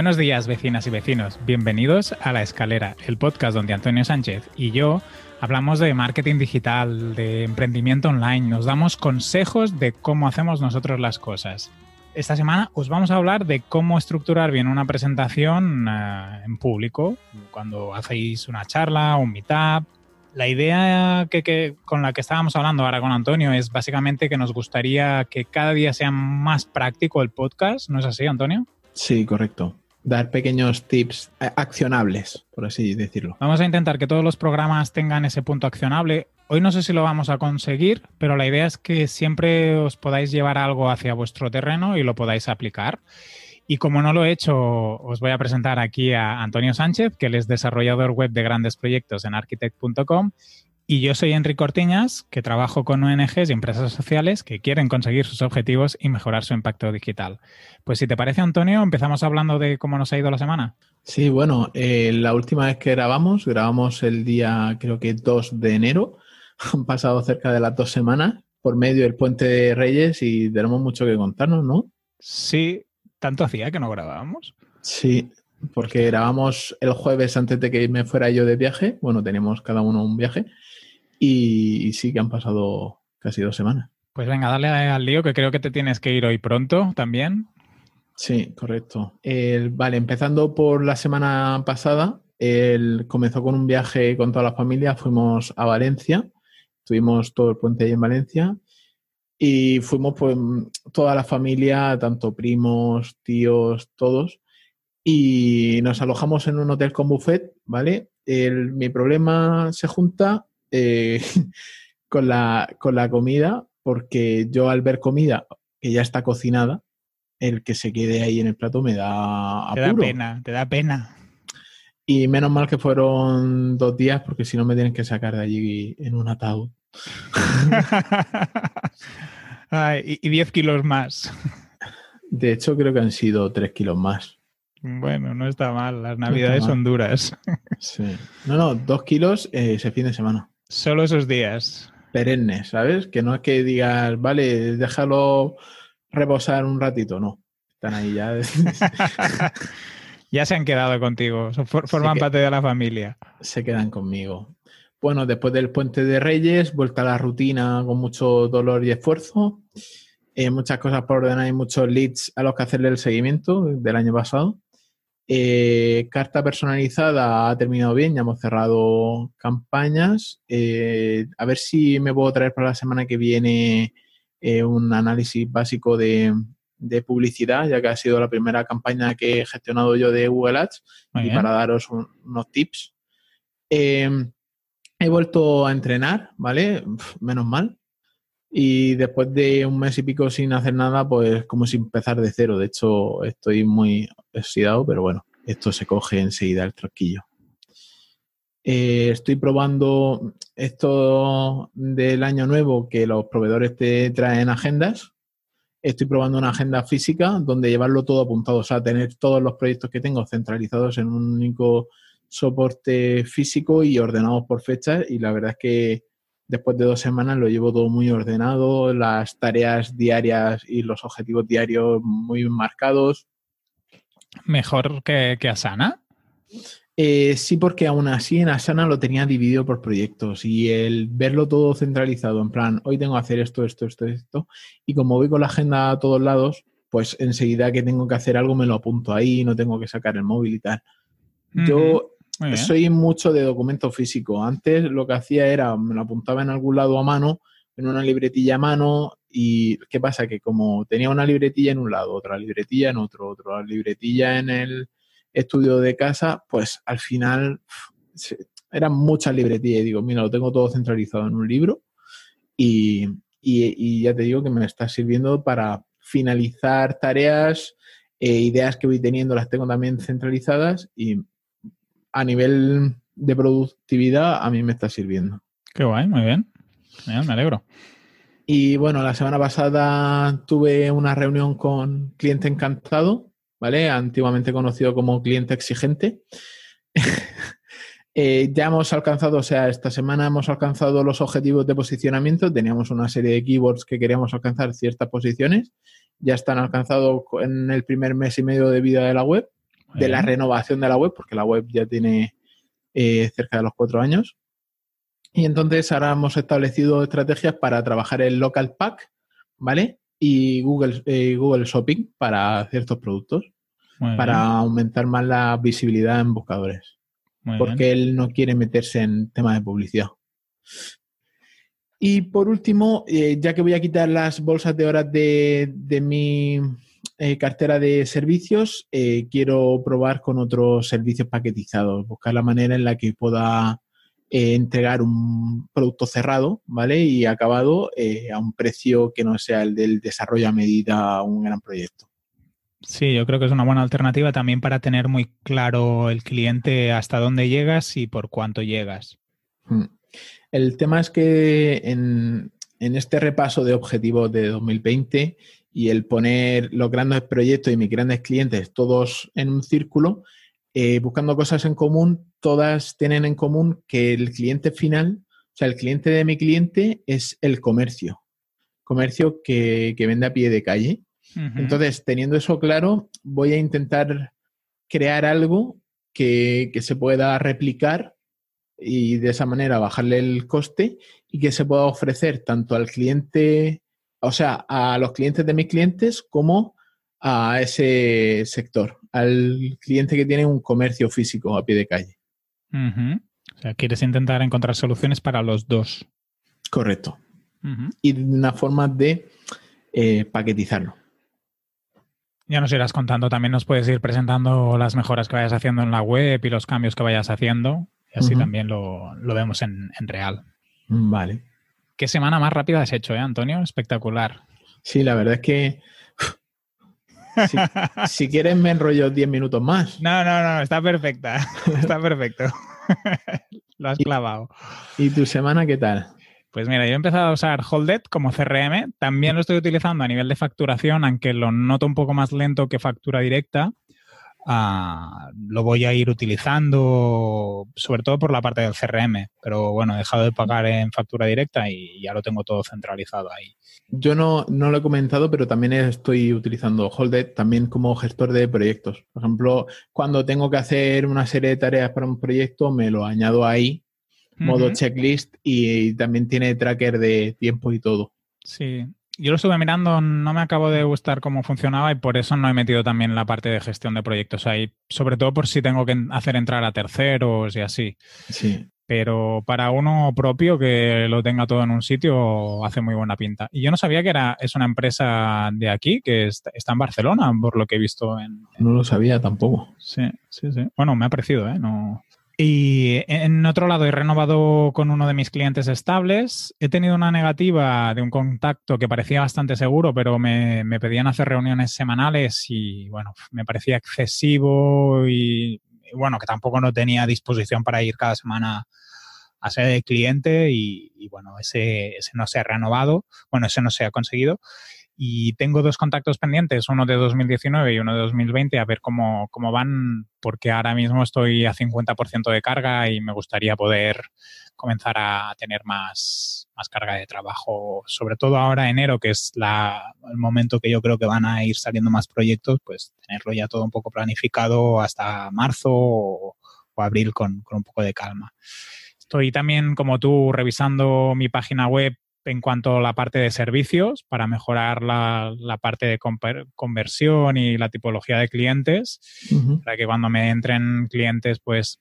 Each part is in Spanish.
Buenos días, vecinas y vecinos. Bienvenidos a La Escalera, el podcast donde Antonio Sánchez y yo hablamos de marketing digital, de emprendimiento online, nos damos consejos de cómo hacemos nosotros las cosas. Esta semana os vamos a hablar de cómo estructurar bien una presentación uh, en público, cuando hacéis una charla, un meetup. La idea que, con la que estábamos hablando ahora con Antonio es básicamente que nos gustaría que cada día sea más práctico el podcast. ¿No es así, Antonio? Sí, correcto dar pequeños tips accionables, por así decirlo. Vamos a intentar que todos los programas tengan ese punto accionable. Hoy no sé si lo vamos a conseguir, pero la idea es que siempre os podáis llevar algo hacia vuestro terreno y lo podáis aplicar. Y como no lo he hecho, os voy a presentar aquí a Antonio Sánchez, que él es desarrollador web de grandes proyectos en architect.com y yo soy Enrique Cortiñas, que trabajo con ONGs y empresas sociales que quieren conseguir sus objetivos y mejorar su impacto digital. Pues si te parece, Antonio, empezamos hablando de cómo nos ha ido la semana. Sí, bueno, eh, la última vez que grabamos, grabamos el día creo que 2 de enero. Han pasado cerca de las dos semanas por medio del puente de Reyes y tenemos mucho que contarnos, ¿no? Sí, tanto hacía que no grabábamos. Sí, porque grabamos el jueves antes de que me fuera yo de viaje. Bueno, teníamos cada uno un viaje y, sí que han pasado casi dos semanas. Pues venga, dale al lío, que creo que te tienes que ir hoy pronto también. Sí, correcto. vale, empezando por la semana pasada, él comenzó con un viaje con toda la familia, fuimos a Valencia, tuvimos todo el puente ahí en Valencia y fuimos pues toda la familia, tanto primos, tíos, todos, y nos alojamos en un hotel con buffet, ¿vale? mi problema se junta eh, con, la, con la comida, porque yo al ver comida que ya está cocinada, el que se quede ahí en el plato me da apuro. Te da pena, te da pena. Y menos mal que fueron dos días, porque si no me tienen que sacar de allí en un ataúd. y 10 kilos más. De hecho, creo que han sido 3 kilos más. Bueno, no está mal. Las navidades son duras. Sí. No, no, 2 kilos eh, ese fin de semana. Solo esos días. Perennes, ¿sabes? Que no es que digas, vale, déjalo reposar un ratito, no. Están ahí ya. ya se han quedado contigo, forman parte de la familia. Se quedan conmigo. Bueno, después del puente de Reyes, vuelta a la rutina con mucho dolor y esfuerzo. Eh, muchas cosas por ordenar y muchos leads a los que hacerle el seguimiento del año pasado. Eh, carta personalizada ha terminado bien, ya hemos cerrado campañas. Eh, a ver si me puedo traer para la semana que viene eh, un análisis básico de, publicidad, ya que ha sido la primera campaña que he gestionado yo de Google Ads y para daros unos tips. he vuelto a entrenar, ¿vale? menos mal. Y después de un mes y pico sin hacer nada, pues como si empezar de cero. De hecho, estoy muy oxidado, pero bueno, esto se coge enseguida el trasquillo. Eh, estoy probando esto del año nuevo que los proveedores te traen agendas. Estoy probando una agenda física donde llevarlo todo apuntado, o sea, tener todos los proyectos que tengo centralizados en un único soporte físico y ordenados por fechas. Y la verdad es que después de dos semanas lo llevo todo muy ordenado, las tareas diarias y los objetivos diarios muy marcados. ¿Mejor que, Asana? Eh, sí, porque aún así en Asana lo tenía dividido por proyectos y el verlo todo centralizado, en plan, hoy tengo que hacer esto, esto, esto, esto, y como voy con la agenda a todos lados, pues enseguida que tengo que hacer algo me lo apunto ahí, no tengo que sacar el móvil y tal. Yo soy mucho de documento físico. Antes lo que hacía era, me lo apuntaba en algún lado a mano, en una libretilla a mano, y ¿qué pasa? Que como tenía una libretilla en un lado, otra libretilla en otro, otra libretilla en el estudio de casa, pues al final eran muchas libretillas. Y digo, mira, lo tengo todo centralizado en un libro y, y, ya te digo que me está sirviendo para finalizar tareas, e ideas que voy teniendo las tengo también centralizadas y a nivel de productividad a mí me está sirviendo. Qué guay, muy bien. me alegro. Y bueno, la semana pasada tuve una reunión con cliente encantado, ¿vale? Antiguamente conocido como cliente exigente. Eh, ya hemos alcanzado, o sea, esta semana hemos alcanzado los objetivos de posicionamiento. Teníamos una serie de keywords que queríamos alcanzar ciertas posiciones. Ya están alcanzados en el primer mes y medio de vida de la web. De la renovación de la web, porque la web ya tiene eh, cerca de los cuatro años. Y entonces ahora hemos establecido estrategias para trabajar el local pack, ¿vale? Y Google, eh, Google Shopping para ciertos productos, para aumentar más la visibilidad en buscadores. porque él no quiere meterse en temas de publicidad. Y por último, eh, ya que voy a quitar las bolsas de horas de, mi eh, cartera de servicios, quiero probar con otros servicios paquetizados, buscar la manera en la que pueda eh, entregar un producto cerrado, ¿vale? Y acabado eh, a un precio que no sea el del desarrollo a medida un gran proyecto. Sí, yo creo que es una buena alternativa también para tener muy claro el cliente hasta dónde llegas y por cuánto llegas. Hmm. El tema es que en, en este repaso de objetivos de 2020 y el poner los grandes proyectos y mis grandes clientes todos en un círculo, eh, buscando cosas en común, todas tienen en común que el cliente final, o sea, el cliente de mi cliente es el comercio, comercio que, vende a pie de calle. Entonces, teniendo eso claro, voy a intentar crear algo que, que, se pueda replicar y de esa manera bajarle el coste y que se pueda ofrecer tanto al cliente, o sea, a los clientes de mis clientes como a ese sector al cliente que tiene un comercio físico a pie de calle. O sea, quieres intentar encontrar soluciones para los dos. Correcto. Y una forma de eh, paquetizarlo. Ya nos irás contando, también nos puedes ir presentando las mejoras que vayas haciendo en la web y los cambios que vayas haciendo. Y así también lo, vemos en, en, real. Vale. ¿Qué semana más rápida has hecho, eh, Antonio? Espectacular. Sí, la verdad es que si, quieres me enrollo 10 minutos más. No, no, no, está perfecta. Está perfecto. Lo has clavado. ¿Y tu semana qué tal? Pues mira, yo he empezado a usar Holded como CRM. También lo estoy utilizando a nivel de facturación, aunque lo noto un poco más lento que factura directa. Lo voy a ir utilizando, sobre todo por la parte del CRM, pero bueno, he dejado de pagar en factura directa y ya lo tengo todo centralizado ahí. Yo no, no lo he comentado, pero también estoy utilizando Holded también como gestor de proyectos. Por ejemplo, cuando tengo que hacer una serie de tareas para un proyecto, me lo añado ahí, modo checklist, y también tiene tracker de tiempo y todo. Sí, yo lo estuve mirando, no me acabo de gustar cómo funcionaba y por eso no he metido también la parte de gestión de proyectos ahí, sobre todo por si tengo que hacer entrar a terceros y así. Sí. Pero para uno propio que lo tenga todo en un sitio hace muy buena pinta. Y yo no sabía que era, es una empresa de aquí, que está, en Barcelona, por lo que he visto en, No lo sabía tampoco. Sí, sí, sí. Bueno, me ha parecido, ¿eh? No, y en otro lado, he renovado con uno de mis clientes estables. He tenido una negativa de un contacto que parecía bastante seguro, pero me, pedían hacer reuniones semanales y, bueno, me parecía excesivo y, bueno, que tampoco no tenía disposición para ir cada semana a ser el cliente y, bueno, ese, ese no se ha renovado, bueno, ese no se ha conseguido y tengo dos contactos pendientes, uno de 2019 y uno de 2020, a ver cómo, cómo van, porque ahora mismo estoy a 50% de carga y me gustaría poder comenzar a tener más, más carga de trabajo, sobre todo ahora enero, que es la, el momento que yo creo que van a ir saliendo más proyectos, pues tenerlo ya todo un poco planificado hasta marzo o, o abril con, con un poco de calma. Estoy también, como tú, revisando mi página web en cuanto a la parte de servicios para mejorar la, parte de conversión y la tipología de clientes, para que cuando me entren clientes, pues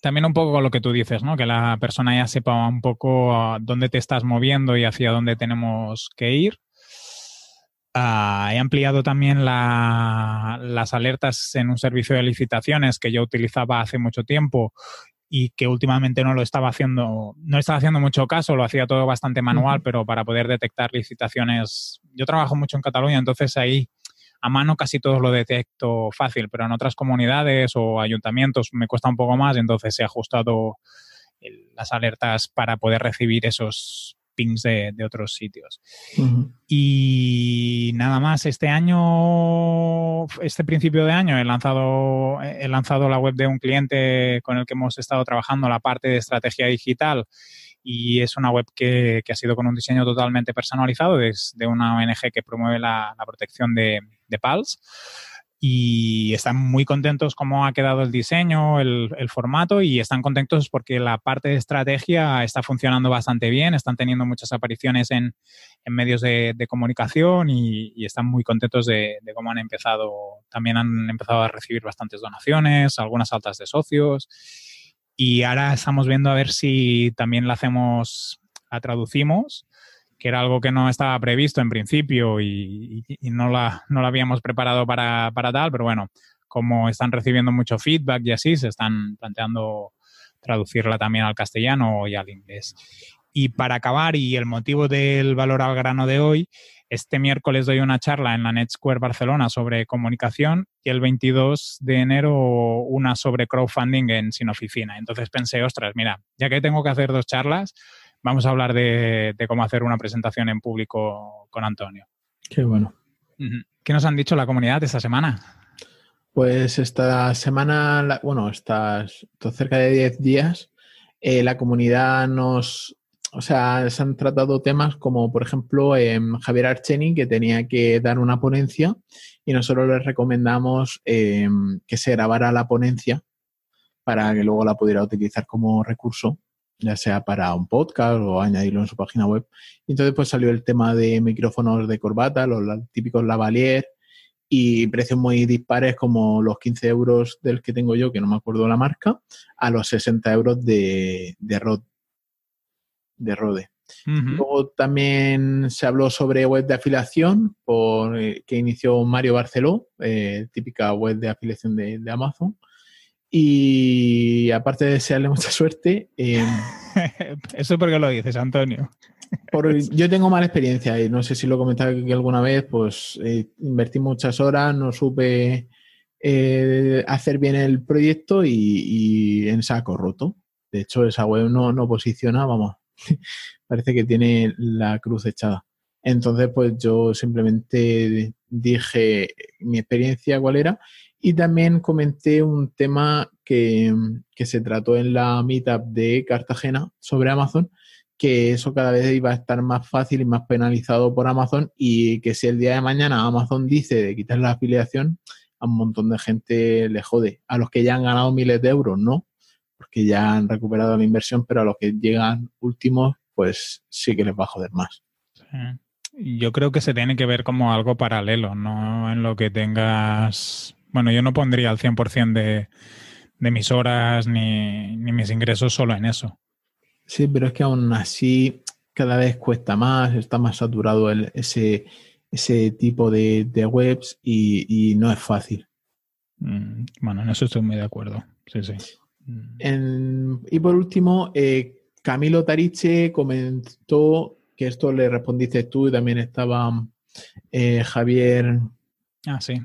también un poco con lo que tú dices, ¿no? Que la persona ya sepa un poco dónde te estás moviendo y hacia dónde tenemos que ir. Ah, he ampliado también las alertas en un servicio de licitaciones que yo utilizaba hace mucho tiempo y que últimamente no lo estaba haciendo, no estaba haciendo mucho caso, lo hacía todo bastante manual, pero para poder detectar licitaciones, yo trabajo mucho en Cataluña, entonces ahí a mano casi todo lo detecto fácil, pero en otras comunidades o ayuntamientos me cuesta un poco más, entonces he ajustado las alertas para poder recibir esos pings de, otros sitios. Y nada más, este año, este principio de año, he lanzado, he lanzado la web de un cliente con el que hemos estado trabajando la parte de estrategia digital. Y es una web que, ha sido con un diseño totalmente personalizado, es de una ONG que promueve la, protección de, de PALS y están muy contentos cómo ha quedado el diseño, el, formato y están contentos porque la parte de estrategia está funcionando bastante bien, están teniendo muchas apariciones en, medios de, comunicación y, están muy contentos de, cómo han empezado. También han empezado a recibir bastantes donaciones, algunas altas de socios y ahora estamos viendo a ver si también la hacemos, la traducimos que era algo que no estaba previsto en principio y, no, la, no habíamos preparado para, tal, pero bueno, como están recibiendo mucho feedback y así, se están planteando traducirla también al castellano y al inglés. Y para acabar, y el motivo del valor al grano de hoy, este miércoles doy una charla en la Net Square Barcelona sobre comunicación y el 22 de enero una sobre crowdfunding en Sin Oficina. Entonces pensé, ostras, mira, ya que tengo que hacer dos charlas, vamos a hablar de, cómo hacer una presentación en público con Antonio. Qué bueno. ¿Qué nos han dicho la comunidad esta semana? Pues esta semana, bueno, estas cerca de 10 días, eh, la comunidad nos, o sea, se han tratado temas como, por ejemplo, em, Javier Archeni, que tenía que dar una ponencia y nosotros les recomendamos em, que se grabara la ponencia para que luego la pudiera utilizar como recurso ya sea para un podcast o añadirlo en su página web. Y entonces pues salió el tema de micrófonos de corbata, los típicos lavalier y precios muy dispares como los 15 euros del que tengo yo, que no me acuerdo la marca, a los 60 euros de, de, Rod, de Rode. Luego también se habló sobre web de afiliación por, eh, que inició Mario Barceló, eh, típica web de afiliación de, de Amazon. Y aparte de desearle mucha suerte. Eh, Eso porque lo dices, Antonio. yo tengo mala experiencia y no sé si lo he comentado aquí alguna vez, pues eh, invertí muchas horas, no supe eh, hacer bien el proyecto y, en saco roto. De hecho, esa web no, no posiciona, vamos, parece que tiene la cruz echada. Entonces, pues yo simplemente dije mi experiencia cuál era y también comenté un tema que, se trató en la meetup de Cartagena sobre Amazon, que eso cada vez iba a estar más fácil y más penalizado por Amazon y que si el día de mañana Amazon dice de quitar la afiliación, a un montón de gente le jode. A los que ya han ganado miles de euros, no, porque ya han recuperado la inversión, pero a los que llegan últimos, pues sí que les va a joder más. Yo creo que se tiene que ver como algo paralelo, no en lo que tengas bueno, yo no pondría al 100% de, de mis horas ni, mis ingresos solo en eso. Sí, pero es que aún así cada vez cuesta más, está más saturado ese, ese tipo de, webs y, no es fácil. Mm, bueno, en eso estoy muy de acuerdo. Sí, sí. y por último, eh, Camilo Tariche comentó que esto le respondiste tú y también estaba eh, Javier. Ah, sí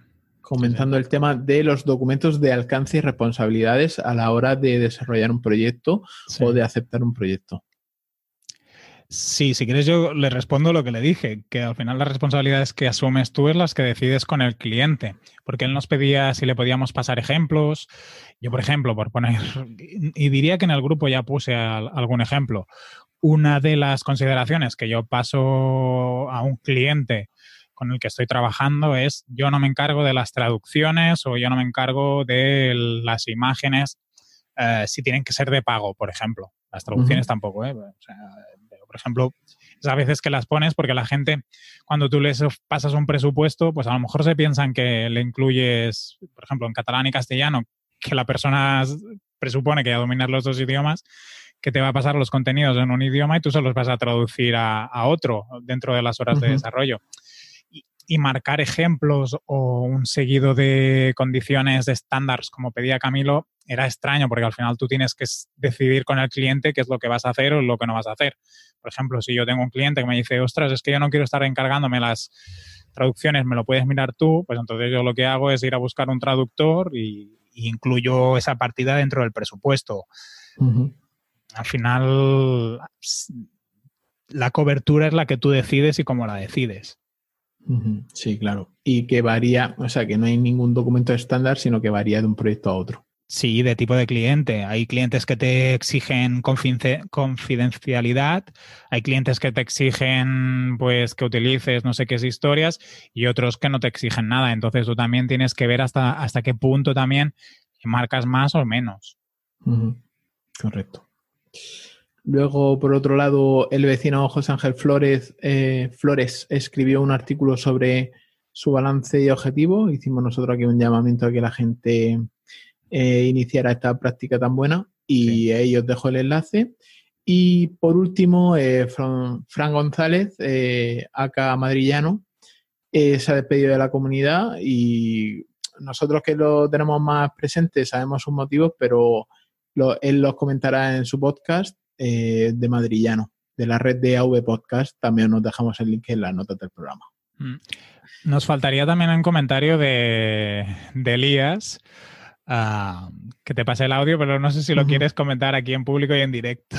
comentando el tema de los documentos de alcance y responsabilidades a la hora de desarrollar un proyecto o de aceptar un proyecto. Sí, si quieres yo le respondo lo que le dije, que al final las responsabilidades que asumes tú es las que decides con el cliente, porque él nos pedía si le podíamos pasar ejemplos. Yo, por ejemplo, por poner, y diría que en el grupo ya puse algún ejemplo, una de las consideraciones que yo paso a un cliente con el que estoy trabajando es yo no me encargo de las traducciones o yo no me encargo de las imágenes eh, si tienen que ser de pago, por ejemplo. Las traducciones tampoco, ¿eh? por ejemplo, a veces que las pones porque la gente, cuando tú les pasas un presupuesto, pues a lo mejor se piensan que le incluyes, por ejemplo, en catalán y castellano, que la persona presupone que ya dominar los dos idiomas, que te va a pasar los contenidos en un idioma y tú se los vas a traducir a, otro dentro de las horas de desarrollo y marcar ejemplos o un seguido de condiciones de estándares como pedía Camilo era extraño porque al final tú tienes que decidir con el cliente qué es lo que vas a hacer o lo que no vas a hacer. Por ejemplo, si yo tengo un cliente que me dice, ostras, es que yo no quiero estar encargándome las traducciones, me lo puedes mirar tú, pues entonces yo lo que hago es ir a buscar un traductor y, incluyo esa partida dentro del presupuesto. Al final, la cobertura es la que tú decides y cómo la decides. Sí, claro. Y que varía, o sea, que no hay ningún documento estándar, sino que varía de un proyecto a otro. Sí, de tipo de cliente. Hay clientes que te exigen confidencialidad, hay clientes que te exigen pues que utilices no sé qué historias y otros que no te exigen nada. Entonces tú también tienes que ver hasta, hasta qué punto también marcas más o menos. Correcto. Luego, por otro lado, el vecino José Ángel Flores, eh, Flores escribió un artículo sobre su balance y objetivo. Hicimos nosotros aquí un llamamiento a que la gente eh, iniciara esta práctica tan buena y ahí os dejo el enlace. Y por último, eh, Fran, González, acá madrillano, se ha despedido de la comunidad y nosotros que lo tenemos más presente sabemos sus motivos, pero él los comentará en su podcast de madrillano, de la red de AV Podcast. También nos dejamos el link en las notas del programa. Mm. Nos faltaría también un comentario de, de Elías Ah, que te pase el audio, pero no sé si lo quieres comentar aquí en público y en directo.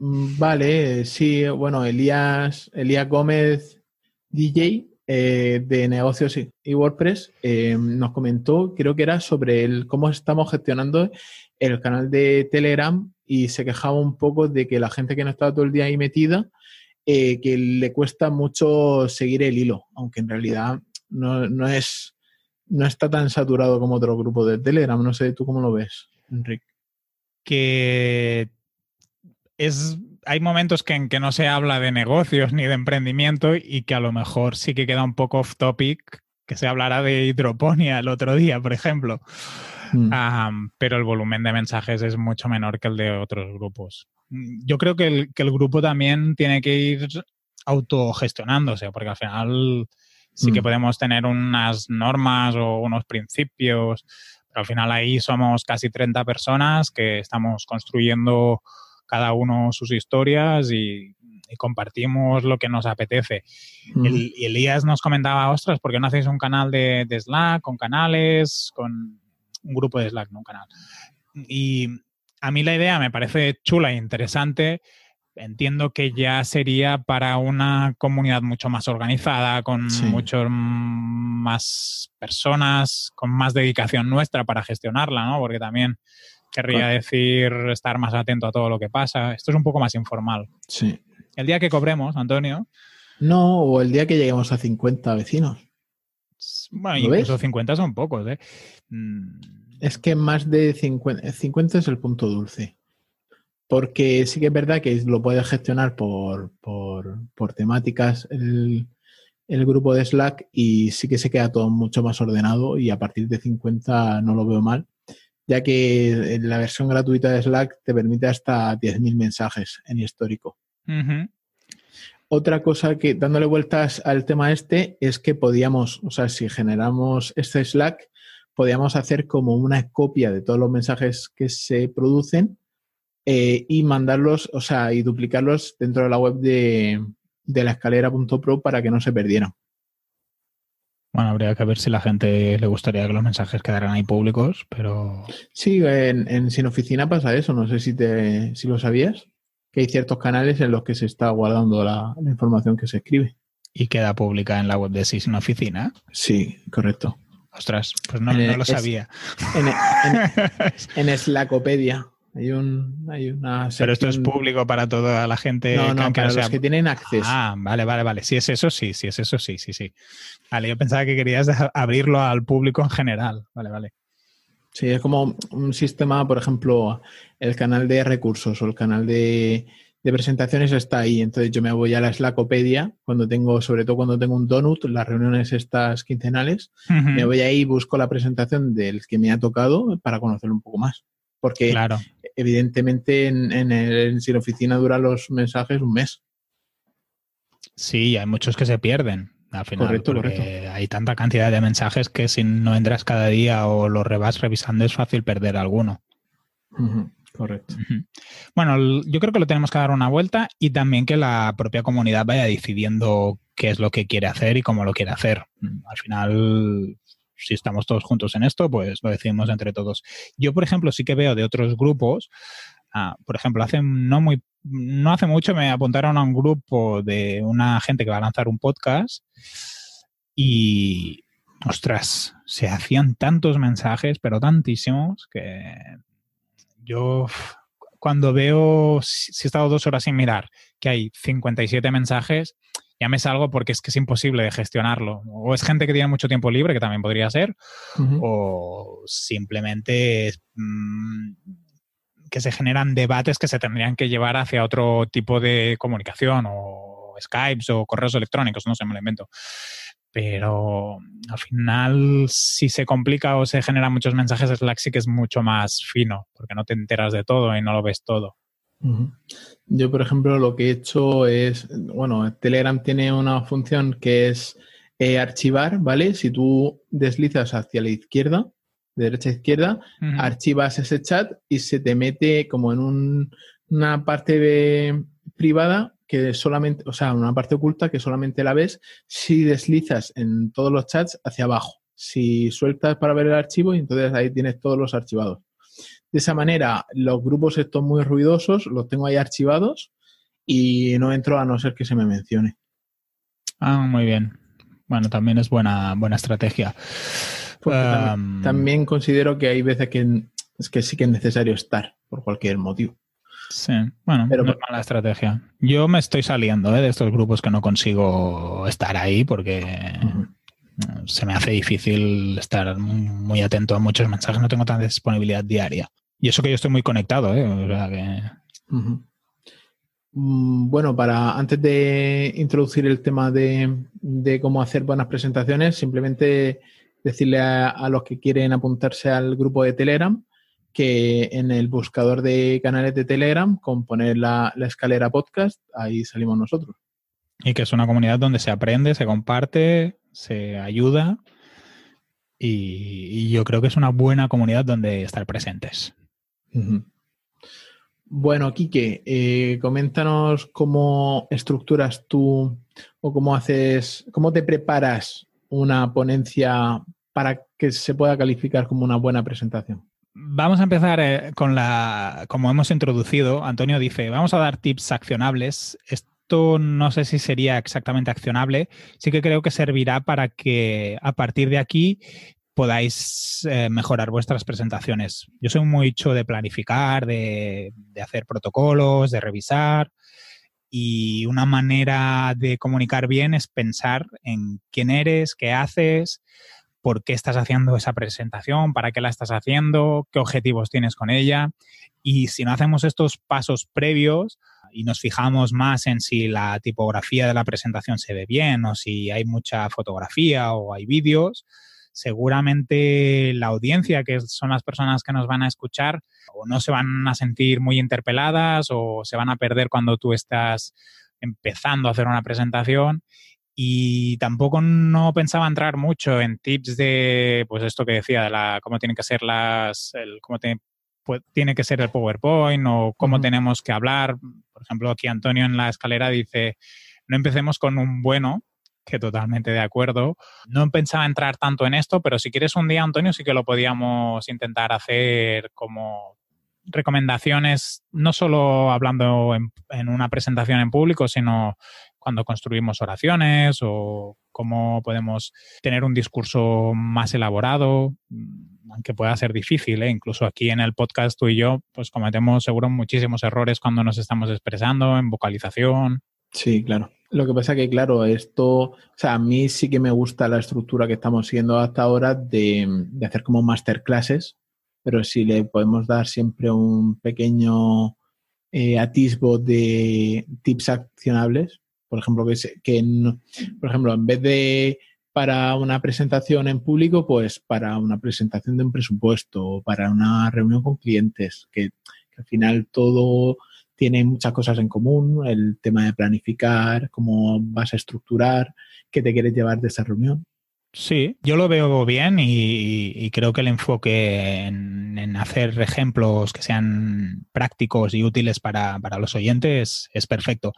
Mm, vale, sí, bueno, Elías, Elías Gómez, DJ eh, de negocios y WordPress, eh, nos comentó, creo que era sobre el, cómo estamos gestionando el canal de Telegram y se quejaba un poco de que la gente que no estaba todo el día ahí metida, eh, que le cuesta mucho seguir el hilo, aunque en realidad no, no es no está tan saturado como otro grupo de Telegram. No sé, ¿tú cómo lo ves, Enrique? Que es, hay momentos que en que no se habla de negocios ni de emprendimiento y que a lo mejor sí que queda un poco off topic, que se hablará de hidroponía el otro día, por ejemplo. Mm. pero el volumen de mensajes es mucho menor que el de otros grupos. Yo creo que el, que el grupo también tiene que ir autogestionándose, porque al final sí que mm. podemos tener unas normas o unos principios, pero al final ahí somos casi 30 personas que estamos construyendo cada uno sus historias y, compartimos lo que nos apetece. Mm. y Elías nos comentaba, ostras, ¿por qué no hacéis un canal de, de, Slack con canales, con un grupo de Slack, no un canal? Y a mí la idea me parece chula e interesante, entiendo que ya sería para una comunidad mucho más organizada, con muchas más personas, con más dedicación nuestra para gestionarla, ¿no? Porque también querría decir estar más atento a todo lo que pasa. Esto es un poco más informal. Sí. El día que cobremos, Antonio. No, o el día que lleguemos a 50 vecinos. Bueno, incluso 50 son pocos, ¿eh? Mm. Es que más de 50, 50 es el punto dulce. Porque sí que es verdad que lo puedes gestionar por, temáticas el, grupo de Slack y sí que se queda todo mucho más ordenado y a partir de 50 no lo veo mal, ya que en la versión gratuita de Slack te permite hasta 10.000 mensajes en histórico. Otra cosa que, dándole vueltas al tema este, es que podíamos, o sea, si generamos este Slack, podíamos hacer como una copia de todos los mensajes que se producen eh, y mandarlos, o sea, y duplicarlos dentro de la web de, de la escalera.pro para que no se perdieran. Bueno, habría que ver si la gente le gustaría que los mensajes quedaran ahí públicos, pero... Sí, en, Sin Oficina pasa eso, no sé si, te, si lo sabías, que hay ciertos canales en los que se está guardando la, información que se escribe. ¿Y queda pública en la web de Sin Oficina? Sí, correcto. Ostras, pues no, no lo sabía. En, en, en Slackopedia. Hay, un, hay una Pero esto es público para toda la gente. No, no, para los que tienen acceso. Ah, vale, vale, vale. Si es eso, sí, si es eso, sí, sí, sí. Vale, yo pensaba que querías abrirlo al público en general. Vale, vale. Sí, es como un sistema, por ejemplo, el canal de recursos o el canal de, presentaciones está ahí. Entonces yo me voy a la Slackopedia cuando tengo, sobre todo cuando tengo un donut, las reuniones estas quincenales, me voy ahí y busco la presentación del que me ha tocado para conocerlo un poco más. Porque claro evidentemente en, en, el, Sin Oficina duran los mensajes un mes. Sí, hay muchos que se pierden al final. Correcto, correcto. Hay tanta cantidad de mensajes que si no entras cada día o lo vas revisando es fácil perder alguno. Correcto. Bueno, yo creo que lo tenemos que dar una vuelta y también que la propia comunidad vaya decidiendo qué es lo que quiere hacer y cómo lo quiere hacer. Al final, si estamos todos juntos en esto, pues lo decimos entre todos. Yo, por ejemplo, sí que veo de otros grupos, ah, por ejemplo, hace no muy no hace mucho me apuntaron a un grupo de una gente que va a lanzar un podcast y ostras, se hacían tantos mensajes, pero tantísimos, que yo cuando veo, si he estado dos horas sin mirar, que hay 57 mensajes, ya me salgo porque es que es imposible de gestionarlo. O es gente que tiene mucho tiempo libre, que también podría ser, o simplemente mm, que se generan debates que se tendrían que llevar hacia otro tipo de comunicación, o Skypes o correos electrónicos, no sé, me lo invento. Pero al final, si se complica o se generan muchos mensajes, Slack sí que es mucho más fino, porque no te enteras de todo y no lo ves todo. Yo, por ejemplo, lo que he hecho es, bueno, Telegram tiene una función que es eh, archivar, ¿vale? Si tú deslizas hacia la izquierda, de derecha a izquierda, archivas ese chat y se te mete como en una parte privada que solamente, o sea, una parte oculta que solamente la ves si deslizas en todos los chats hacia abajo. Si sueltas para ver el archivo y entonces ahí tienes todos los archivados. De esa manera, los grupos estos muy ruidosos los tengo ahí archivados y no entro a no ser que se me mencione. Ah, muy bien. Bueno, también es buena, buena estrategia. también, considero que hay veces que, es que sí que es necesario estar por cualquier motivo. Sí, bueno, Pero, no es mala estrategia. Yo me estoy saliendo ¿eh? de estos grupos que no consigo estar ahí porque se me hace difícil estar muy atento a muchos mensajes, no tengo tanta disponibilidad diaria. Y eso que yo estoy muy conectado, ¿eh? mm, Bueno, para antes de introducir el tema de, cómo hacer buenas presentaciones, simplemente decirle a, los que quieren apuntarse al grupo de Telegram que en el buscador de canales de Telegram, con poner la escalera podcast, ahí salimos nosotros. Y que es una comunidad donde se aprende, se comparte, se ayuda y, yo creo que es una buena comunidad donde estar presentes. Bueno, Quique, eh, coméntanos cómo estructuras tú o cómo haces, cómo te preparas una ponencia para que se pueda calificar como una buena presentación. Vamos a empezar eh, con la, como hemos introducido, Antonio dice, vamos a dar tips accionables no sé si sería exactamente accionable, sí que creo que servirá para que a partir de aquí podáis eh, mejorar vuestras presentaciones. Yo soy muy hecho de planificar, de, hacer protocolos, de revisar. Y una manera de comunicar bien es pensar en quién eres, qué haces, por qué estás haciendo esa presentación, para qué la estás haciendo, qué objetivos tienes con ella. Y si no hacemos estos pasos previos, y nos fijamos más en si la tipografía de la presentación se ve bien o si hay mucha fotografía o hay vídeos, seguramente la audiencia, que son las personas que nos van a escuchar, o no se van a sentir muy interpeladas o se van a perder cuando tú estás empezando a hacer una presentación. Y tampoco no pensaba entrar mucho en tips de, pues esto que decía, de la, cómo tienen que ser las, el, cómo tiene que ser el PowerPoint o cómo tenemos que hablar. Por ejemplo, aquí Antonio en la escalera dice, no empecemos con un bueno, que totalmente de acuerdo. No pensaba entrar tanto en esto, pero si quieres un día, Antonio, sí que lo podíamos intentar hacer como recomendaciones, no solo hablando en, una presentación en público, sino cuando construimos oraciones o cómo podemos tener un discurso más elaborado, aunque pueda ser difícil. ¿eh? Incluso aquí en el podcast tú y yo, pues cometemos seguro muchísimos errores cuando nos estamos expresando en vocalización. Sí, claro. Lo que pasa que, claro, esto, o sea, a mí sí que me gusta la estructura que estamos siguiendo hasta ahora de, hacer como masterclasses, pero si le podemos dar siempre un pequeño eh, atisbo de tips accionables, por ejemplo, que, que por ejemplo, en vez de para una presentación en público, pues para una presentación de un presupuesto o para una reunión con clientes, que, al final todo tiene muchas cosas en común, el tema de planificar, cómo vas a estructurar, qué te quieres llevar de esa reunión. Sí, yo lo veo bien y, creo que el enfoque en, hacer ejemplos que sean prácticos y útiles para, los oyentes es perfecto.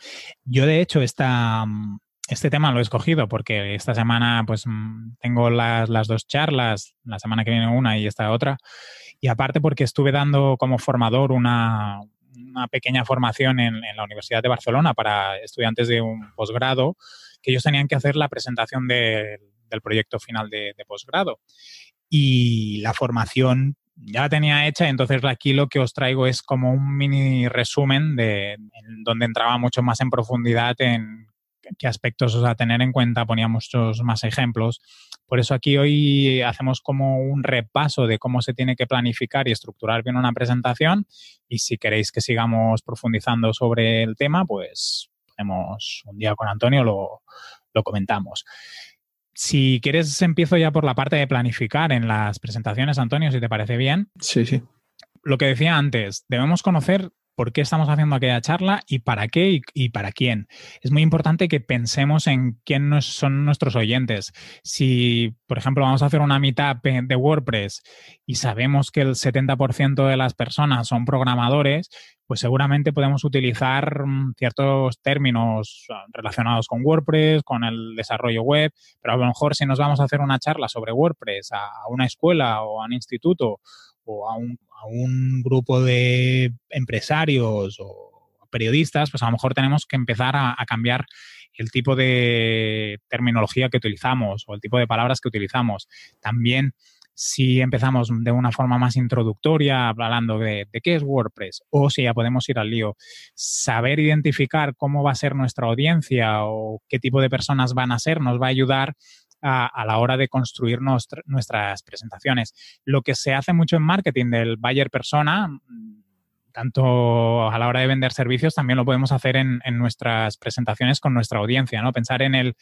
Yo, de hecho, este tema lo he escogido porque esta semana pues tengo las, dos charlas, la semana que viene una y esta otra, y aparte porque estuve dando como formador una, pequeña formación en, en, la Universidad de Barcelona para estudiantes de un posgrado, que ellos tenían que hacer la presentación del del proyecto final de, de posgrado. Y la formación ya la tenía hecha, entonces aquí lo que os traigo es como un mini resumen de donde entraba mucho más en profundidad en qué aspectos a tener en cuenta, ponía muchos más ejemplos. Por eso aquí hoy hacemos como un repaso de cómo se tiene que planificar y estructurar bien una presentación y si queréis que sigamos profundizando sobre el tema, pues podemos un día con Antonio lo, lo comentamos. Si quieres, empiezo ya por la parte de planificar en las presentaciones, Antonio, si te parece bien. Sí, sí. Lo que decía antes, debemos conocer por qué estamos haciendo aquella charla y para qué y, para quién. Es muy importante que pensemos en quién son nuestros oyentes. Si, por ejemplo, vamos a hacer una meetup de WordPress y sabemos que el 70% de las personas son programadores, pues seguramente podemos utilizar mm, ciertos términos ah, relacionados con WordPress, con el desarrollo web, pero a lo mejor si nos vamos a hacer una charla sobre WordPress a una escuela o a un instituto o a un, a un grupo de empresarios o periodistas, pues a lo mejor tenemos que empezar a, cambiar el tipo de terminología que utilizamos o el tipo de palabras que utilizamos. También si empezamos de una forma más introductoria, hablando de, de, qué es WordPress, o si ya podemos ir al lío, saber identificar cómo va a ser nuestra audiencia o qué tipo de personas van a ser, nos va a ayudar a, la hora de construir nuestras presentaciones. Lo que se hace mucho en marketing del buyer persona, tanto a la hora de vender servicios, también lo podemos hacer en, nuestras presentaciones con nuestra audiencia, ¿no? Pensar en el,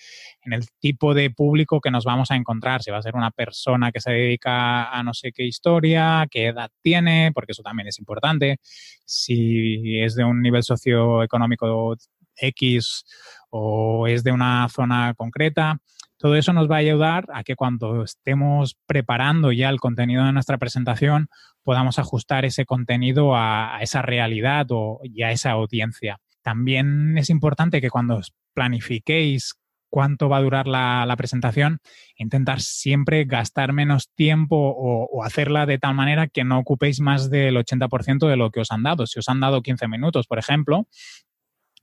en el tipo de público que nos vamos a encontrar, si va a ser una persona que se dedica a no sé qué historia, qué edad tiene, porque eso también es importante, si es de un nivel socioeconómico X o es de una zona concreta. Todo eso nos va a ayudar a que cuando estemos preparando ya el contenido de nuestra presentación podamos ajustar ese contenido a, esa realidad o, y a esa audiencia. También es importante que cuando planifiquéis cuánto va a durar la, presentación, intentar siempre gastar menos tiempo o, o, hacerla de tal manera que no ocupéis más del 80% de lo que os han dado. Si os han dado 15 minutos, por ejemplo,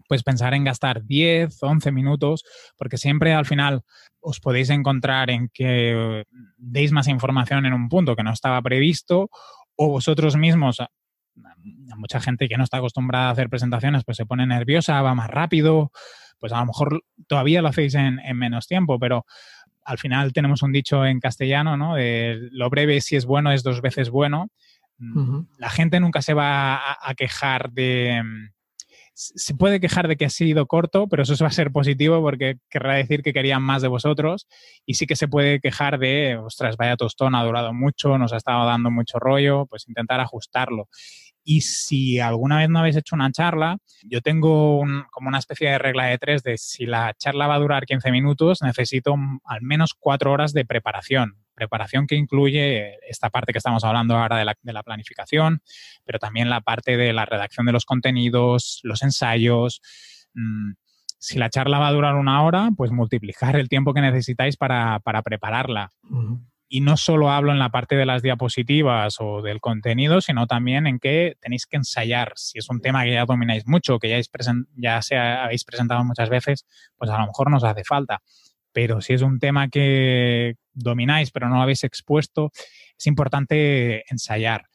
pues pensar en gastar 10, 11 minutos, porque siempre al final os podéis encontrar en que deis más información en un punto que no estaba previsto o vosotros mismos, a mucha gente que no está acostumbrada a hacer presentaciones, pues se pone nerviosa, va más rápido, pues a lo mejor todavía lo hacéis en, menos tiempo, pero al final tenemos un dicho en castellano, ¿no? De lo breve si es bueno es dos veces bueno. La gente nunca se va a quejar de se puede quejar de que ha sido corto, pero eso va a ser positivo porque querrá decir que querían más de vosotros. Y sí que se puede quejar de, ostras, vaya tostón, ha durado mucho, nos ha estado dando mucho rollo, pues intentar ajustarlo. Y si alguna vez no habéis hecho una charla, yo tengo como una especie de regla de tres de si la charla va a durar 15 minutos, necesito al menos cuatro horas de preparación preparación que incluye esta parte que estamos hablando ahora de la, planificación, pero también la parte de la redacción de los contenidos, los ensayos. Mm, si la charla va a durar una hora, pues multiplicar el tiempo que necesitáis para, prepararla. Y no solo hablo en la parte de las diapositivas o del contenido, sino también en que tenéis que ensayar. Si es un tema que ya domináis mucho, que ya, ya se habéis presentado muchas veces, pues a lo mejor nos hace falta pero si es un tema que domináis pero no lo habéis expuesto, es importante ensayar.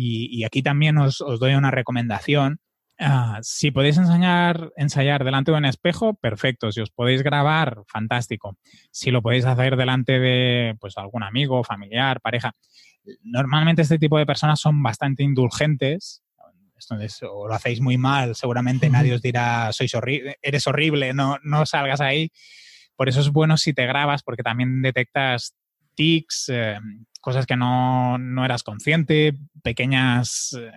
Y, aquí también os, doy una recomendación. Ah, si podéis ensayar delante de un espejo, perfecto. Si os podéis grabar, fantástico. Si lo podéis hacer delante de pues, algún amigo, familiar, pareja. Normalmente este tipo de personas son bastante indulgentes entonces, o lo hacéis muy mal, seguramente nadie os dirá, sois horrible, eres horrible, no, no salgas ahí. Por eso es bueno si te grabas, porque también detectas tics, eh, cosas que no, no, eras consciente, pequeñas... Eh,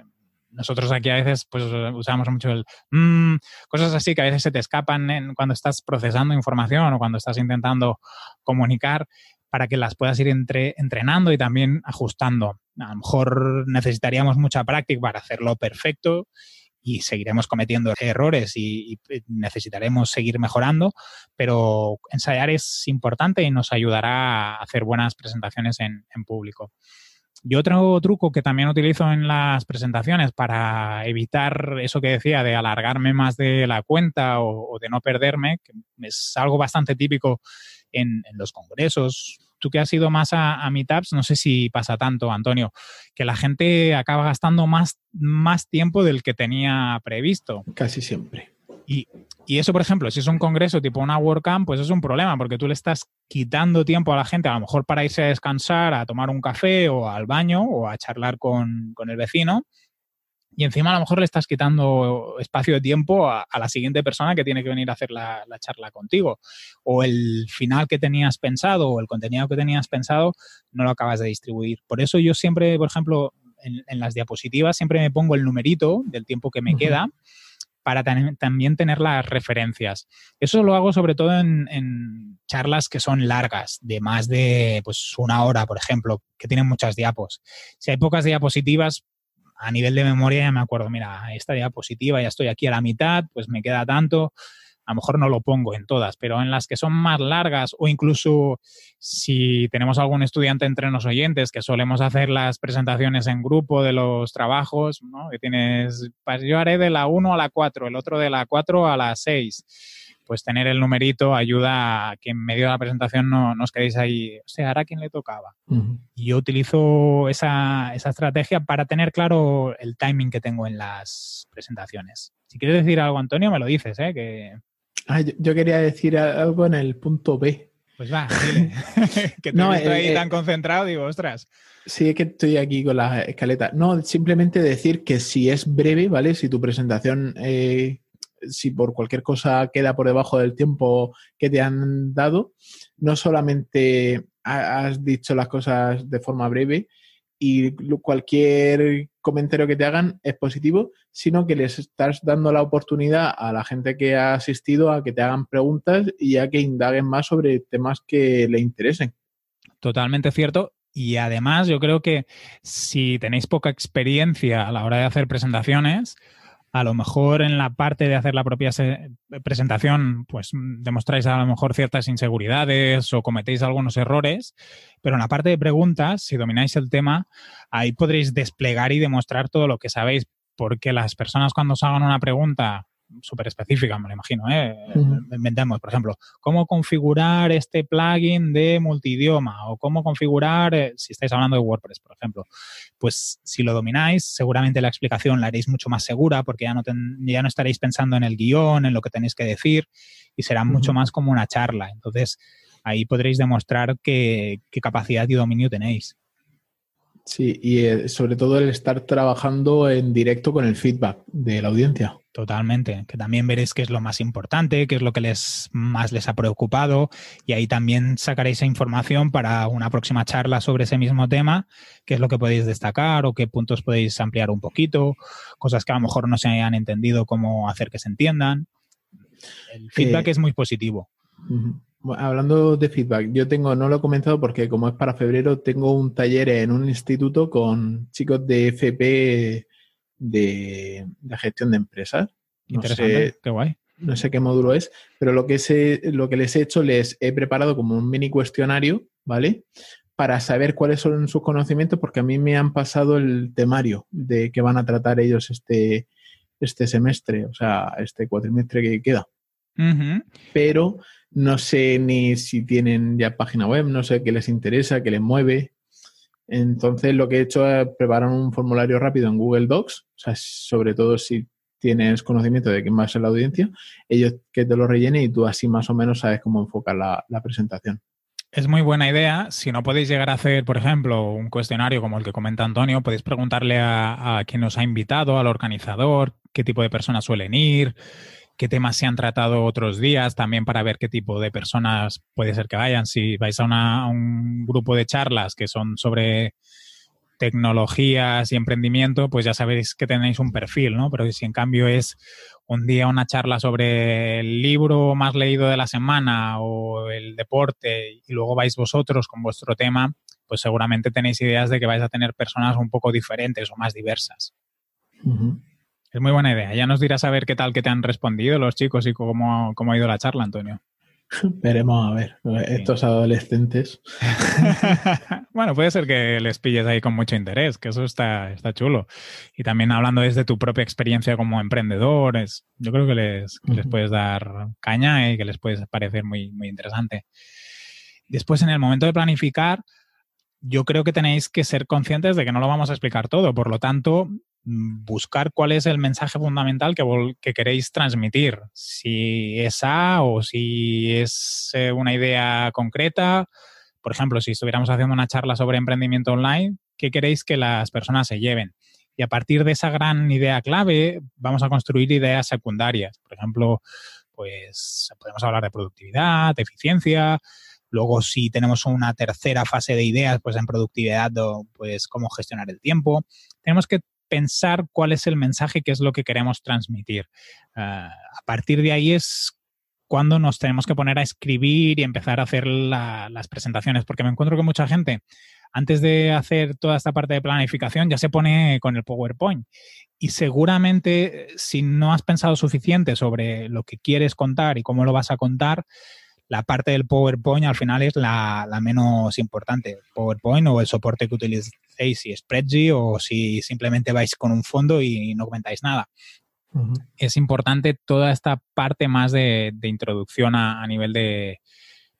nosotros aquí a veces pues usamos mucho el mmm, cosas así que a veces se te escapan cuando estás procesando información o cuando estás intentando comunicar para que las puedas ir entre, entrenando y también ajustando. A lo mejor necesitaríamos mucha práctica para hacerlo perfecto y seguiremos cometiendo errores y, necesitaremos seguir mejorando, pero ensayar es importante y nos ayudará a hacer buenas presentaciones en, público. Y otro truco que también utilizo en las presentaciones para evitar eso que decía de alargarme más de la cuenta o, de no perderme, que es algo bastante típico en, los congresos. Tú que has ido más a, meetups, no sé si pasa tanto, Antonio, que la gente acaba gastando más, más tiempo del que tenía previsto. Casi siempre. Y, y, eso, por ejemplo, si es un congreso tipo una WordCamp, pues es un problema, porque tú le estás quitando tiempo a la gente, a lo mejor para irse a descansar, a tomar un café o al baño o a charlar con, con el vecino, y encima a lo mejor le estás quitando espacio de tiempo a, la siguiente persona que tiene que venir a hacer la, charla contigo. O el final que tenías pensado o el contenido que tenías pensado no lo acabas de distribuir. Por eso yo siempre, por ejemplo, en, las diapositivas siempre me pongo el numerito del tiempo que me queda para también tener las referencias. Eso lo hago sobre todo en, en, charlas que son largas, de más de pues, una hora, por ejemplo, que tienen muchas diapos. Si hay pocas diapositivas, a nivel de memoria ya me acuerdo, mira, esta diapositiva ya estoy aquí a la mitad, pues me queda tanto, a lo mejor no lo pongo en todas, pero en las que son más largas o incluso si tenemos algún estudiante entre los oyentes que solemos hacer las presentaciones en grupo de los trabajos, ¿no? que tienes, pues yo haré de la 1 a la 4, el otro de la 4 a la 6 pues tener el numerito ayuda a que en medio de la presentación no, os quedéis ahí, o sea, ¿ahora quién le tocaba? Y yo utilizo esa, estrategia para tener claro el timing que tengo en las presentaciones. Si quieres decir algo, Antonio, me lo dices, ¿eh? Que... Ah, yo, quería decir algo en el punto B. Pues va, dile. que te no, he ahí eh, tan concentrado, digo, ostras. Sí, es que estoy aquí con la escaleta. No, simplemente decir que si es breve, ¿vale? Si tu presentación eh, si por cualquier cosa queda por debajo del tiempo que te han dado, no solamente has dicho las cosas de forma breve y cualquier comentario que te hagan es positivo, sino que les estás dando la oportunidad a la gente que ha asistido a que te hagan preguntas y a que indaguen más sobre temas que le interesen. Totalmente cierto. Y además yo creo que si tenéis poca experiencia a la hora de hacer presentaciones, a lo mejor en la parte de hacer la propia presentación, pues demostráis a lo mejor ciertas inseguridades o cometéis algunos errores, pero en la parte de preguntas, si domináis el tema, ahí podréis desplegar y demostrar todo lo que sabéis, porque las personas cuando os hagan una pregunta súper específica, me lo imagino. ¿eh? Inventemos, por ejemplo, cómo configurar este plugin de multidioma o cómo configurar, eh, si estáis hablando de WordPress, por ejemplo. Pues si lo domináis, seguramente la explicación la haréis mucho más segura porque ya no, ya no estaréis pensando en el guion, en lo que tenéis que decir y será mucho más como una charla. Entonces, ahí podréis demostrar qué, qué capacidad y dominio tenéis. Sí, y eh, sobre todo el estar trabajando en directo con el feedback de la audiencia. Totalmente, que también veréis qué es lo más importante, qué es lo que les más les ha preocupado y ahí también sacaréis esa información para una próxima charla sobre ese mismo tema, qué es lo que podéis destacar o qué puntos podéis ampliar un poquito, cosas que a lo mejor no se hayan entendido, cómo hacer que se entiendan. El feedback es muy positivo. hablando de feedback, yo tengo, no lo he comentado porque como es para febrero, tengo un taller en un instituto con chicos de FP de, gestión de empresas. No sé, qué guay. No sé qué módulo es, pero lo que, lo que les he hecho, les he preparado como un mini cuestionario, ¿vale? Para saber cuáles son sus conocimientos, porque a mí me han pasado el temario de que van a tratar ellos este, este semestre, o sea, este cuatrimestre que queda. Pero no sé ni si tienen ya página web, no sé qué les interesa, qué les mueve. Entonces lo que he hecho es preparar un formulario rápido en Google Docs, o sea, sobre todo si tienes conocimiento de quién va a ser la audiencia, ellos que te lo rellenen y tú así más o menos sabes cómo enfocar la, presentación. Es muy buena idea. Si no podéis llegar a hacer, por ejemplo, un cuestionario como el que comenta Antonio, podéis preguntarle a, a quien nos ha invitado, al organizador, qué tipo de personas suelen ir, qué temas se han tratado otros días, también para ver qué tipo de personas puede ser que vayan. Si vais a, un grupo de charlas que son sobre tecnologías y emprendimiento, pues ya sabéis que tenéis un perfil, ¿no? Pero si en cambio es un día una charla sobre el libro más leído de la semana o el deporte y luego vais vosotros con vuestro tema, pues seguramente tenéis ideas de que vais a tener personas un poco diferentes o más diversas. Es muy buena idea. Ya nos dirás a ver qué tal que te han respondido los chicos y cómo, cómo ha ido la charla, Antonio. Veremos a ver, estos adolescentes. bueno, puede ser que les pilles ahí con mucho interés, que eso está, está chulo. Y también hablando desde tu propia experiencia como emprendedores, yo creo que les, les puedes dar caña y que les puede parecer muy, muy interesante. Después, en el momento de planificar, yo creo que tenéis que ser conscientes de que no lo vamos a explicar todo. Por lo tanto, buscar cuál es el mensaje fundamental que, que queréis transmitir. Si es A o si es eh, una idea concreta. Por ejemplo, si estuviéramos haciendo una charla sobre emprendimiento online, ¿qué queréis que las personas se lleven? Y a partir de esa gran idea clave, vamos a construir ideas secundarias. Por ejemplo, pues podemos hablar de productividad, de eficiencia, Luego, si tenemos una tercera fase de ideas, pues en productividad, pues cómo gestionar el tiempo. Tenemos que pensar cuál es el mensaje, qué es lo que queremos transmitir. Ah, a partir de ahí es cuando nos tenemos que poner a escribir y empezar a hacer las presentaciones, porque me encuentro que mucha gente, antes de hacer toda esta parte de planificación, ya se pone con el PowerPoint. Y seguramente, si no has pensado suficiente sobre lo que quieres contar y cómo lo vas a contar, la parte del PowerPoint al final es la, menos importante. PowerPoint o el soporte que utilicéis, si Spreadsheet o si simplemente vais con un fondo y no comentáis nada. Es importante toda esta parte más de, introducción a, nivel de,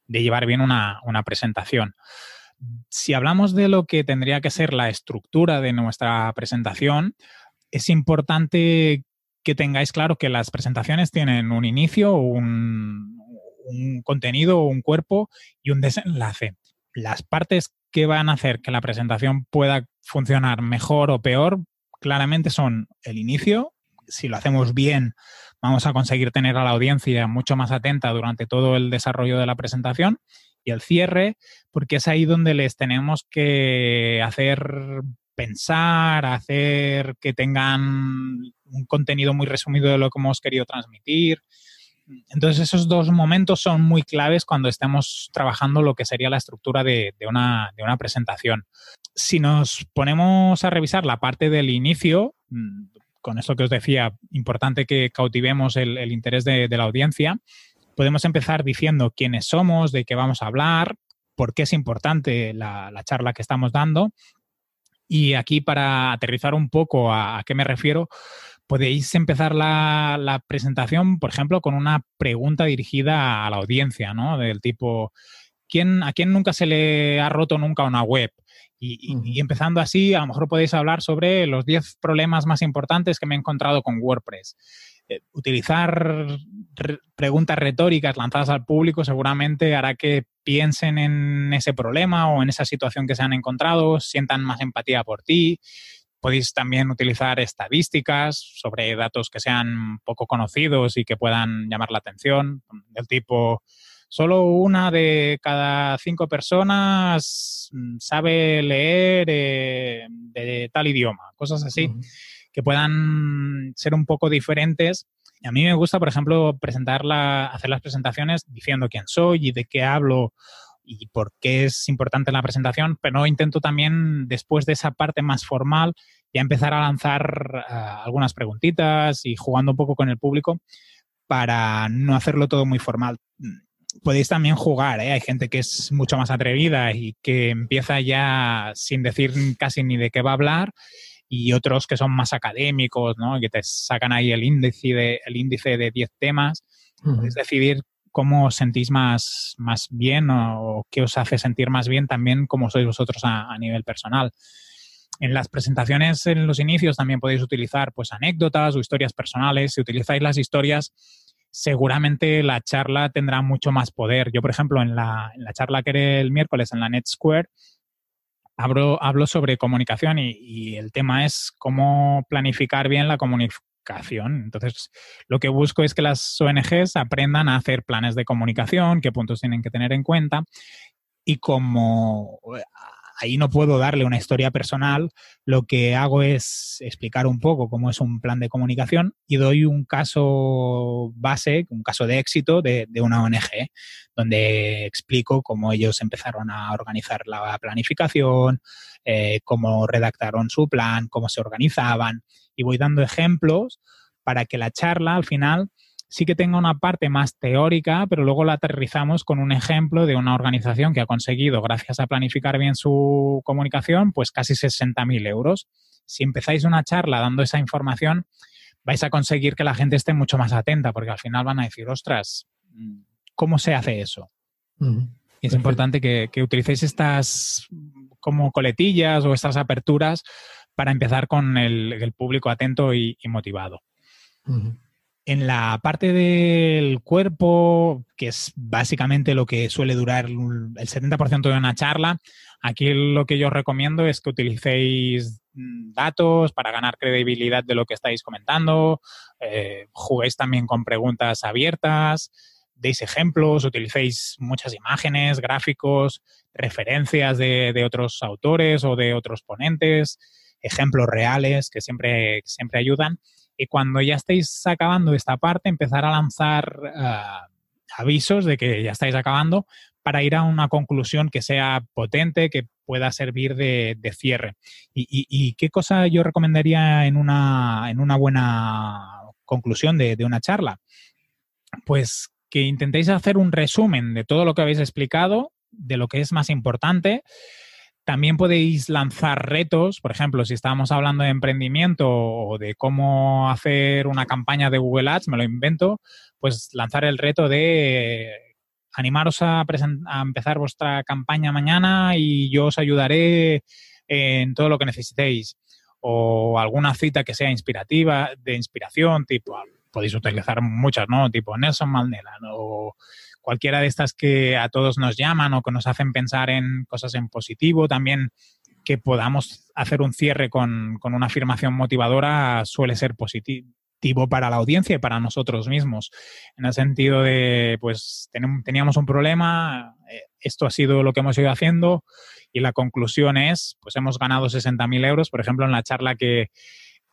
llevar bien una, una presentación. Si hablamos de lo que tendría que ser la estructura de nuestra presentación, es importante que tengáis claro que las presentaciones tienen un inicio, un, un contenido, un cuerpo y un desenlace. Las partes que van a hacer que la presentación pueda funcionar mejor o peor, claramente son el inicio. Si lo hacemos bien, vamos a conseguir tener a la audiencia mucho más atenta durante todo el desarrollo de la presentación. Y el cierre, porque es ahí donde les tenemos que hacer pensar, hacer que tengan un contenido muy resumido de lo que hemos querido transmitir, entonces, esos dos momentos son muy claves cuando estamos trabajando lo que sería la estructura de, una, presentación. Si nos ponemos a revisar la parte del inicio, mm, con esto que os decía, importante que cautivemos el, interés de, la audiencia, podemos empezar diciendo quiénes somos, de qué vamos a hablar, por qué es importante la, charla que estamos dando. Y aquí, para aterrizar un poco a qué me refiero, podéis empezar la, presentación, por ejemplo, con una pregunta dirigida a la audiencia, ¿no? Del tipo, ¿quién, ¿a quién nunca se le ha roto nunca una web? Y, empezando así, a lo mejor podéis hablar sobre los 10 problemas más importantes que me he encontrado con WordPress. Eh, utilizar preguntas retóricas lanzadas al público seguramente hará que piensen en ese problema o en esa situación que se han encontrado, sientan más empatía por ti Podéis también utilizar estadísticas sobre datos que sean poco conocidos y que puedan llamar la atención, del tipo, solo una de cada cinco personas mm, sabe leer eh, de tal idioma, cosas así, que puedan ser un poco diferentes. A mí me gusta, por ejemplo, presentarla, hacer las presentaciones diciendo quién soy y de qué hablo y por qué es importante la presentación, pero intento también, después de esa parte más formal, ya empezar a lanzar eh, algunas preguntitas y jugando un poco con el público para no hacerlo todo muy formal. Podéis también jugar, ¿eh? hay gente que es mucho más atrevida y que empieza ya sin decir casi ni de qué va a hablar y otros que son más académicos, ¿no? que te sacan ahí el índice de, el índice de 10 temas. Podéis decidir cómo os sentís más, más bien o, qué os hace sentir más bien también como sois vosotros a, nivel personal. En las presentaciones, en los inicios, también podéis utilizar pues, anécdotas o historias personales. Si utilizáis las historias, seguramente la charla tendrá mucho más poder. Yo, por ejemplo, en la, en la charla que era el miércoles en la Net Square, hablo, hablo sobre comunicación y, y, el tema es cómo planificar bien la, entonces, lo que busco es que las ONGs aprendan a hacer planes de comunicación, qué puntos tienen que tener en cuenta. Y como eh, ahí no puedo darle una historia personal, lo que hago es explicar un poco cómo es un plan de comunicación y doy un caso base, un caso de éxito de, una ONG, donde explico cómo ellos empezaron a organizar la planificación, eh, cómo redactaron su plan, cómo se organizaban y voy dando ejemplos para que la charla al final sí que tenga una parte más teórica, pero luego la aterrizamos con un ejemplo de una organización que ha conseguido, gracias a planificar bien su comunicación, pues casi 60.000 euros. Si empezáis una charla dando esa información, vais a conseguir que la gente esté mucho más atenta, porque al final van a decir, ostras, ¿cómo se hace eso? Y es importante que, utilicéis estas como coletillas o estas aperturas para empezar con el, público atento y, motivado. En la parte del cuerpo, que es básicamente lo que suele durar el 70% de una charla, aquí lo que yo os recomiendo es que utilicéis datos para ganar credibilidad de lo que estáis comentando, eh, juguéis también con preguntas abiertas, deis ejemplos, utilicéis muchas imágenes, gráficos, referencias de, de otros autores o de otros ponentes, ejemplos reales que siempre, siempre ayudan y cuando ya estéis acabando esta parte, empezar a lanzar ah, avisos de que ya estáis acabando para ir a una conclusión que sea potente, que pueda servir de, cierre. Y, qué cosa yo recomendaría en una, en una buena conclusión de, de una charla? Pues que intentéis hacer un resumen de todo lo que habéis explicado, de lo que es más importante, también podéis lanzar retos, por ejemplo, si estábamos hablando de emprendimiento o de cómo hacer una campaña de Google Ads, me lo invento, pues lanzar el reto de animaros a, a empezar vuestra campaña mañana y yo os ayudaré en todo lo que necesitéis. O alguna cita que sea inspirativa, de inspiración, tipo, podéis utilizar muchas, ¿no? Tipo Nelson Mandela, o cualquiera de estas que a todos nos llaman o que nos hacen pensar en cosas en positivo, también que podamos hacer un cierre con, una afirmación motivadora suele ser positivo para la audiencia y para nosotros mismos. En el sentido de, pues teníamos un problema, eh, esto ha sido lo que hemos ido haciendo y la conclusión es, pues hemos ganado 60.000 euros, por ejemplo, en la charla que,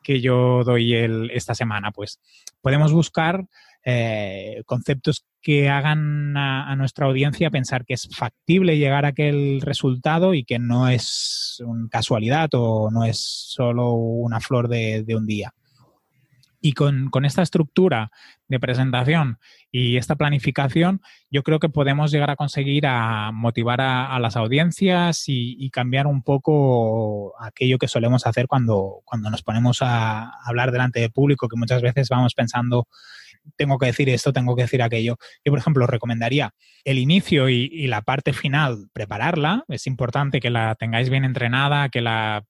que yo doy esta semana. Pues podemos buscar eh, conceptos que hagan a, nuestra audiencia pensar que es factible llegar a aquel resultado y que no es una casualidad o no es solo una flor de, un día. Y con, esta estructura de presentación y esta planificación, yo creo que podemos llegar a conseguir a motivar a, las audiencias y, cambiar un poco aquello que solemos hacer cuando, cuando nos ponemos a hablar delante del público, que muchas veces vamos pensando tengo que decir esto, tengo que decir aquello. Yo, por ejemplo, recomendaría el inicio y, la parte final, prepararla. Es importante que la tengáis bien entrenada, que la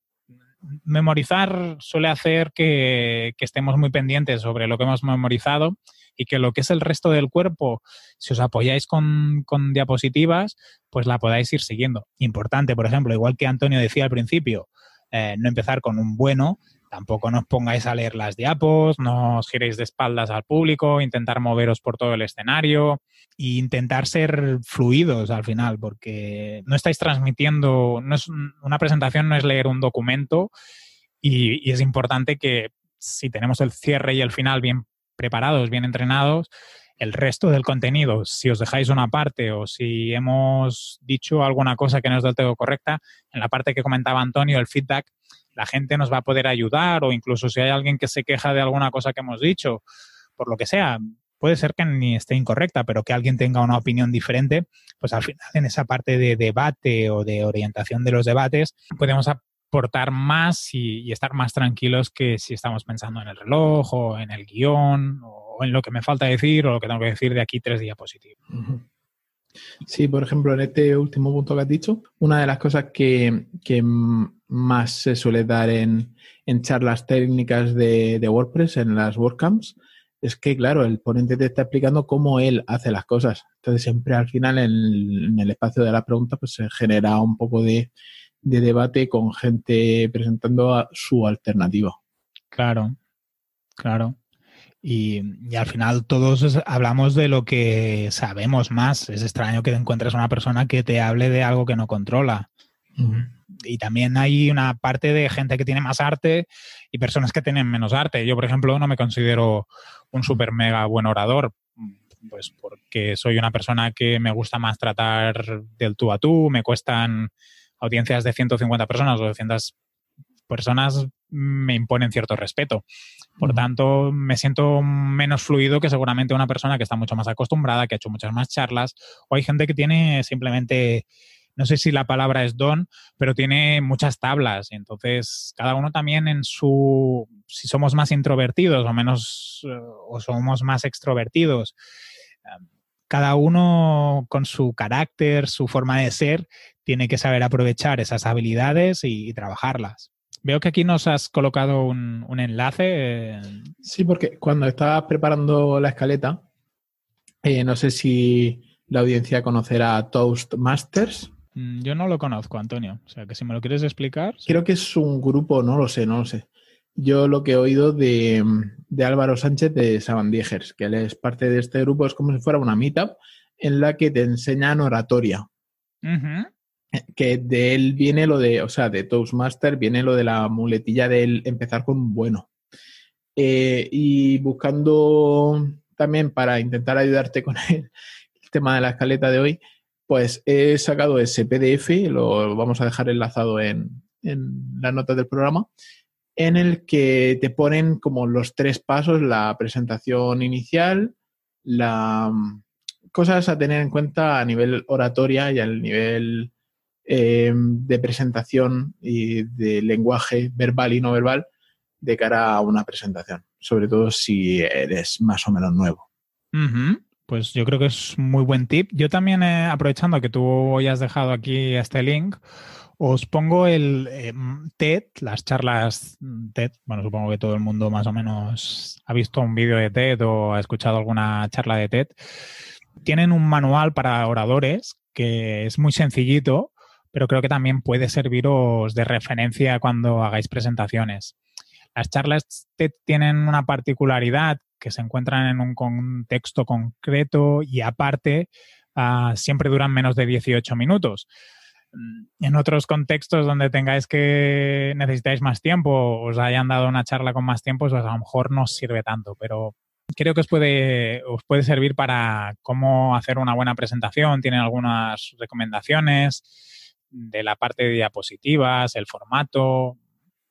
memorizar suele hacer que, estemos muy pendientes sobre lo que hemos memorizado y que lo que es el resto del cuerpo, si os apoyáis con, diapositivas, pues la podáis ir siguiendo. Importante, por ejemplo, igual que Antonio decía al principio, eh, no empezar con un bueno, Tampoco nos pongáis a leer las diapos, no os giréis de espaldas al público, intentar moveros por todo el escenario e intentar ser fluidos al final, porque no estáis transmitiendo, no es, una presentación no es leer un documento y, es importante que si tenemos el cierre y el final bien preparados, bien entrenados, el resto del contenido, si os dejáis una parte o si hemos dicho alguna cosa que no es del todo correcta, en la parte que comentaba Antonio, el feedback, la gente nos va a poder ayudar o incluso si hay alguien que se queja de alguna cosa que hemos dicho, por lo que sea, puede ser que ni esté incorrecta, pero que alguien tenga una opinión diferente, pues al final en esa parte de debate o de orientación de los debates podemos aportar más y, estar más tranquilos que si estamos pensando en el reloj o en el guion o en lo que me falta decir o lo que tengo que decir de aquí tres diapositivas. Sí, por ejemplo, en este último punto que has dicho, una de las cosas que, más se suele dar en, charlas técnicas de, WordPress, en las WordCamps, es que, claro, el ponente te está explicando cómo él hace las cosas. Entonces, siempre al final, en, el espacio de la pregunta, pues se genera un poco de, de debate con gente presentando su alternativa. Claro, claro. Y, al final todos hablamos de lo que sabemos más. Es extraño que encuentres una persona que te hable de algo que no controla. Y también hay una parte de gente que tiene más arte y personas que tienen menos arte. Yo, por ejemplo, no me considero un super mega buen orador, pues porque soy una persona que me gusta más tratar del tú a tú, me cuestan audiencias de 150 personas o 200 personas me imponen cierto respeto. Por tanto, me siento menos fluido que seguramente una persona que está mucho más acostumbrada, que ha hecho muchas más charlas, o hay gente que tiene simplemente, no sé si la palabra es don, pero tiene muchas tablas. Entonces, cada uno también en su, si somos más introvertidos o menos, eh, o somos más extrovertidos, cada uno con su carácter, su forma de ser, tiene que saber aprovechar esas habilidades y, trabajarlas. Veo que aquí nos has colocado un, enlace. Sí, porque cuando estabas preparando la escaleta, eh, no sé si la audiencia conocerá Toastmasters. Mm, yo no lo conozco, Antonio. O sea, que si me lo quieres explicar. Creo que es un grupo, no lo sé, no lo sé. Yo lo que he oído de, Álvaro Sánchez de Sabandiegers, que él es parte de este grupo, es como si fuera una meetup en la que te enseñan oratoria. Que de él viene lo de, o sea, de Toastmaster viene lo de la muletilla de empezar con bueno. Eh, y buscando también para intentar ayudarte con el, tema de la escaleta de hoy, pues he sacado ese PDF, lo vamos a dejar enlazado en, en las notas del programa, en el que te ponen como los tres pasos, la presentación inicial, la mm, cosas a tener en cuenta a nivel oratoria y al nivel eh, de presentación y de lenguaje verbal y no verbal de cara a una presentación, sobre todo si eres más o menos nuevo. Pues yo creo que es muy buen tip. Yo también, eh, aprovechando que tú hoy has dejado aquí este link, os pongo el eh, TED, las charlas TED. Bueno, supongo que todo el mundo más o menos ha visto un vídeo de TED o ha escuchado alguna charla de TED. Tienen un manual para oradores que es muy sencillito, pero creo que también puede serviros de referencia cuando hagáis presentaciones. Las charlas tienen una particularidad que se encuentran en un contexto concreto y aparte ah, siempre duran menos de 18 minutos. Mm, en otros contextos donde tengáis que necesitáis más tiempo, os hayan dado una charla con más tiempo, pues a lo mejor no os sirve tanto, pero creo que os puede, os puede servir para cómo hacer una buena presentación. Tienen algunas recomendaciones de la parte de diapositivas, el formato.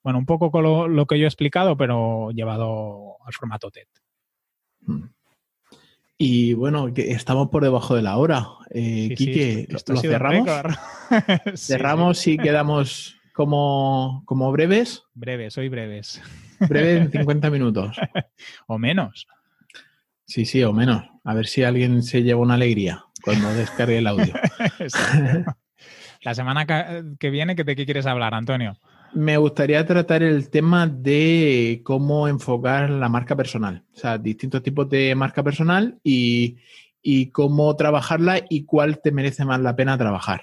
Bueno, un poco con lo, lo que yo he explicado, pero llevado al formato TED. Mm. Y bueno, que estamos por debajo de la hora. Eh, Quique, ¿lo cerramos? ¿Cerramos y quedamos como, como breves? Breves, soy breves. Breves en 50 minutos. o menos. Sí, sí, o menos. A ver si alguien se lleva una alegría cuando descargue el audio. la semana que viene, ¿de qué quieres hablar, Antonio? Me gustaría tratar el tema de cómo enfocar la marca personal, o sea, distintos tipos de marca personal y, cómo trabajarla y cuál te merece más la pena trabajar.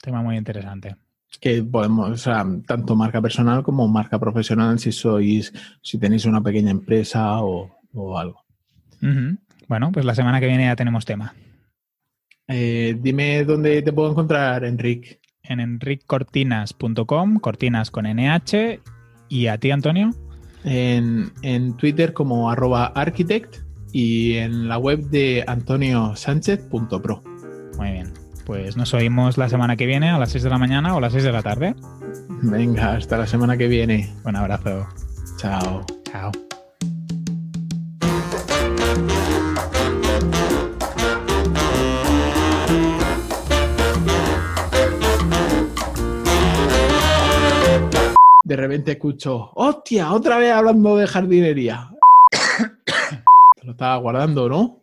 Tema muy interesante. Que podemos, o sea, tanto marca personal como marca profesional, si sois, si tenéis una pequeña empresa o, algo. Bueno, pues la semana que viene ya tenemos tema. Eh, dime dónde te puedo encontrar, Enrique en enriccortinas.com, cortinas con NH. ¿Y a ti, Antonio? En, Twitter como arroba architect y en la web de antoniosánchez.pro. Muy bien. Pues nos oímos la semana que viene a las 6 de la mañana o a las 6 de la tarde. Venga, hasta la semana que viene. Un abrazo. Chao. Chao. De repente escucho, hostia, otra vez hablando de jardinería. Te lo estaba guardando, ¿no?